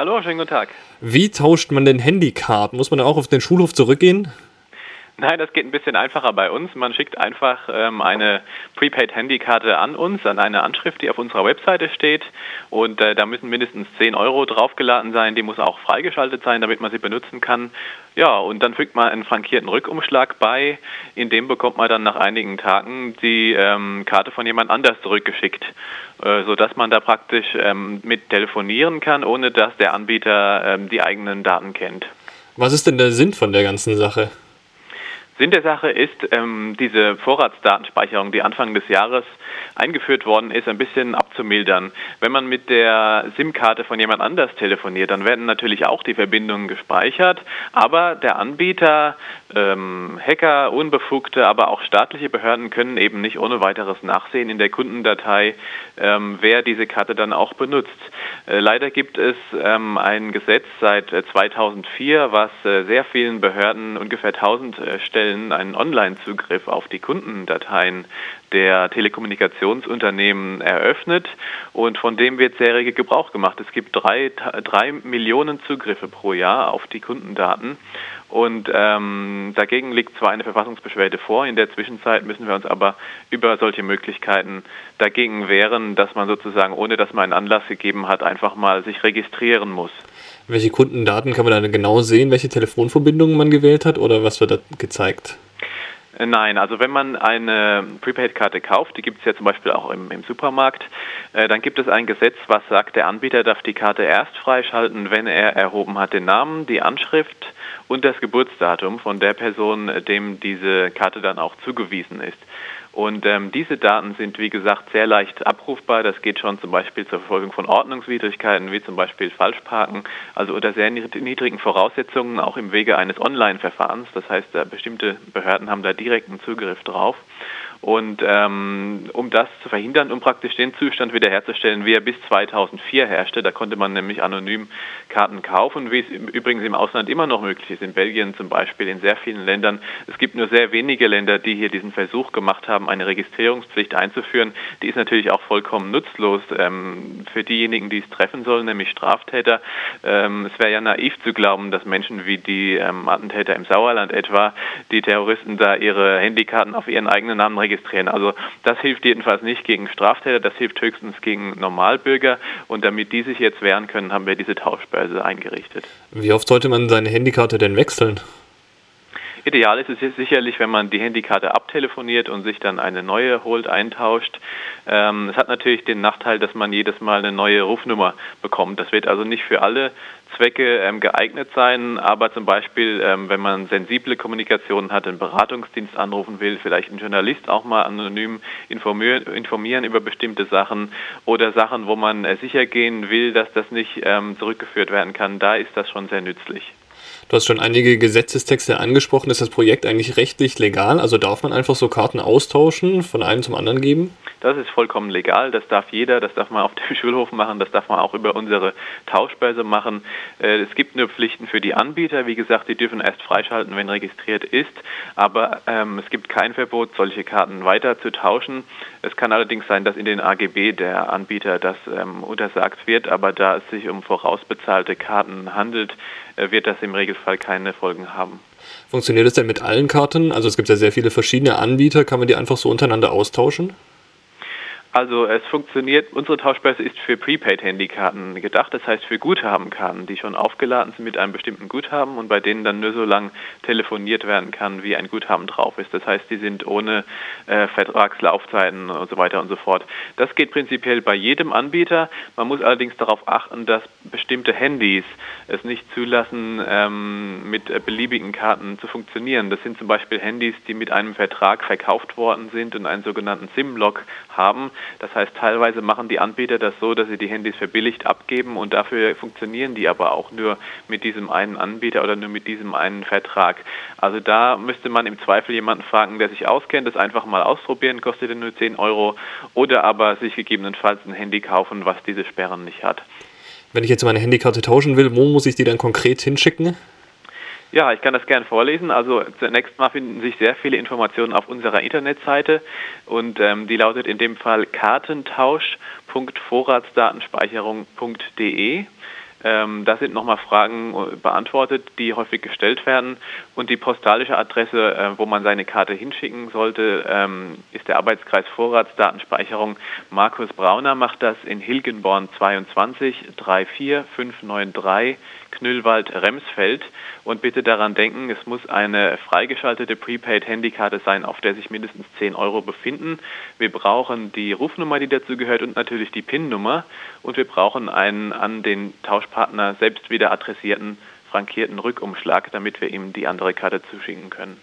Hallo, schönen guten Tag. Wie tauscht man denn Handykarten? Muss man da auch auf den Schulhof zurückgehen? Nein, das geht ein bisschen einfacher bei uns. Man schickt einfach ähm, eine Prepaid-Handykarte an uns, an eine Anschrift, die auf unserer Webseite steht. Und äh, da müssen mindestens 10 Euro draufgeladen sein. Die muss auch freigeschaltet sein, damit man sie benutzen kann. Ja, und dann fügt man einen frankierten Rückumschlag bei. In dem bekommt man dann nach einigen Tagen die ähm, Karte von jemand anders zurückgeschickt, äh, sodass man da praktisch ähm, mit telefonieren kann, ohne dass der Anbieter ähm, die eigenen Daten kennt. Was ist denn der Sinn von der ganzen Sache? Sinn der Sache ist, ähm, diese Vorratsdatenspeicherung, die Anfang des Jahres eingeführt worden ist, ein bisschen abzumildern. Wenn man mit der SIM-Karte von jemand anders telefoniert, dann werden natürlich auch die Verbindungen gespeichert, aber der Anbieter, ähm, Hacker, Unbefugte, aber auch staatliche Behörden können eben nicht ohne weiteres nachsehen in der Kundendatei, ähm, wer diese Karte dann auch benutzt. Äh, leider gibt es ähm, ein Gesetz seit 2004, äh, was äh, sehr vielen Behörden, ungefähr 1000 äh, Stellen, Fällen einen Online-Zugriff auf die Kundendateien der Telekommunikationsunternehmen eröffnet und von dem wird sehr rege Gebrauch gemacht. Es gibt drei, drei Millionen Zugriffe pro Jahr auf die Kundendaten und ähm, dagegen liegt zwar eine Verfassungsbeschwerde vor, in der Zwischenzeit müssen wir uns aber über solche Möglichkeiten dagegen wehren, dass man sozusagen, ohne dass man einen Anlass gegeben hat, einfach mal sich registrieren muss. Welche Kundendaten kann man dann genau sehen, welche Telefonverbindungen man gewählt hat oder was wird da gezeigt? Äh, nein, also wenn man eine Prepaid-Karte kauft, die gibt es ja zum Beispiel auch im, im Supermarkt, äh, dann gibt es ein Gesetz, was sagt, der Anbieter darf die Karte erst freischalten, wenn er erhoben hat den Namen, die Anschrift und das Geburtsdatum von der Person, dem diese Karte dann auch zugewiesen ist. Und ähm, diese Daten sind, wie gesagt, sehr leicht abrufbar. Das geht schon zum Beispiel zur Verfolgung von Ordnungswidrigkeiten, wie zum Beispiel Falschparken, also unter sehr niedrigen Voraussetzungen, auch im Wege eines Online-Verfahrens. Das heißt, äh, bestimmte Behörden haben da direkten Zugriff drauf. Und ähm, um das zu verhindern, um praktisch den Zustand wiederherzustellen, wie er bis 2004 herrschte, da konnte man nämlich anonym Karten kaufen, wie es übrigens im Ausland immer noch möglich ist, in Belgien zum Beispiel, in sehr vielen Ländern. Es gibt nur sehr wenige Länder, die hier diesen Versuch gemacht haben, eine Registrierungspflicht einzuführen. Die ist natürlich auch vollkommen nutzlos ähm, für diejenigen, die es treffen sollen, nämlich Straftäter. Ähm, es wäre ja naiv zu glauben, dass Menschen wie die ähm, Attentäter im Sauerland etwa, die Terroristen da ihre Handykarten auf ihren eigenen Namen registrieren registrieren. Also das hilft jedenfalls nicht gegen Straftäter, das hilft höchstens gegen Normalbürger. Und damit die sich jetzt wehren können, haben wir diese Tauschbörse eingerichtet. Wie oft sollte man seine Handykarte denn wechseln? Ideal ist es sicherlich, wenn man die Handykarte abtelefoniert und sich dann eine neue holt, eintauscht. Ähm, es hat natürlich den Nachteil, dass man jedes Mal eine neue Rufnummer bekommt. Das wird also nicht für alle Zwecke ähm, geeignet sein, aber zum Beispiel, ähm, wenn man sensible Kommunikation hat, einen Beratungsdienst anrufen will, vielleicht einen Journalist auch mal anonym informieren, informieren über bestimmte Sachen oder Sachen, wo man äh, sicher gehen will, dass das nicht ähm, zurückgeführt werden kann, da ist das schon sehr nützlich. Du hast schon einige Gesetzestexte angesprochen. Ist das Projekt eigentlich rechtlich legal? Also darf man einfach so Karten austauschen, von einem zum anderen geben? Das ist vollkommen legal, das darf jeder, das darf man auf dem Schulhof machen, das darf man auch über unsere Tauschbörse machen. Äh, es gibt nur Pflichten für die Anbieter, wie gesagt, die dürfen erst freischalten, wenn registriert ist, aber ähm, es gibt kein Verbot, solche Karten weiter zu tauschen. Es kann allerdings sein, dass in den AGB der Anbieter das ähm, untersagt wird, aber da es sich um vorausbezahlte Karten handelt, äh, wird das im Regelfall keine Folgen haben. Funktioniert das denn mit allen Karten? Also es gibt ja sehr viele verschiedene Anbieter, kann man die einfach so untereinander austauschen? Also es funktioniert, unsere Tauschbörse ist für Prepaid-Handykarten gedacht, das heißt für Guthabenkarten, die schon aufgeladen sind mit einem bestimmten Guthaben und bei denen dann nur so lang telefoniert werden kann, wie ein Guthaben drauf ist. Das heißt, die sind ohne äh, Vertragslaufzeiten und so weiter und so fort. Das geht prinzipiell bei jedem Anbieter. Man muss allerdings darauf achten, dass bestimmte Handys es nicht zulassen, ähm, mit äh, beliebigen Karten zu funktionieren. Das sind zum Beispiel Handys, die mit einem Vertrag verkauft worden sind und einen sogenannten SIM-Log haben. Das heißt, teilweise machen die Anbieter das so, dass sie die Handys verbilligt abgeben und dafür funktionieren die aber auch nur mit diesem einen Anbieter oder nur mit diesem einen Vertrag. Also da müsste man im Zweifel jemanden fragen, der sich auskennt, das einfach mal ausprobieren, kostet nur 10 Euro oder aber sich gegebenenfalls ein Handy kaufen, was diese Sperren nicht hat. Wenn ich jetzt meine Handykarte tauschen will, wo muss ich die dann konkret hinschicken? Ja, ich kann das gerne vorlesen. Also zunächst mal finden sich sehr viele Informationen auf unserer Internetseite und ähm, die lautet in dem Fall kartentausch.vorratsdatenspeicherung.de. Ähm, da sind nochmal Fragen äh, beantwortet, die häufig gestellt werden. Und die postalische Adresse, äh, wo man seine Karte hinschicken sollte, ähm, ist der Arbeitskreis Vorratsdatenspeicherung. Markus Brauner macht das in Hilgenborn 22 34593 Knüllwald-Remsfeld. Und bitte daran denken, es muss eine freigeschaltete Prepaid-Handykarte sein, auf der sich mindestens 10 Euro befinden. Wir brauchen die Rufnummer, die dazu gehört und natürlich die PIN-Nummer. Und wir brauchen einen an den Tauschpartner selbst wieder adressierten frankierten Rückumschlag, damit wir ihm die andere Karte zuschicken können.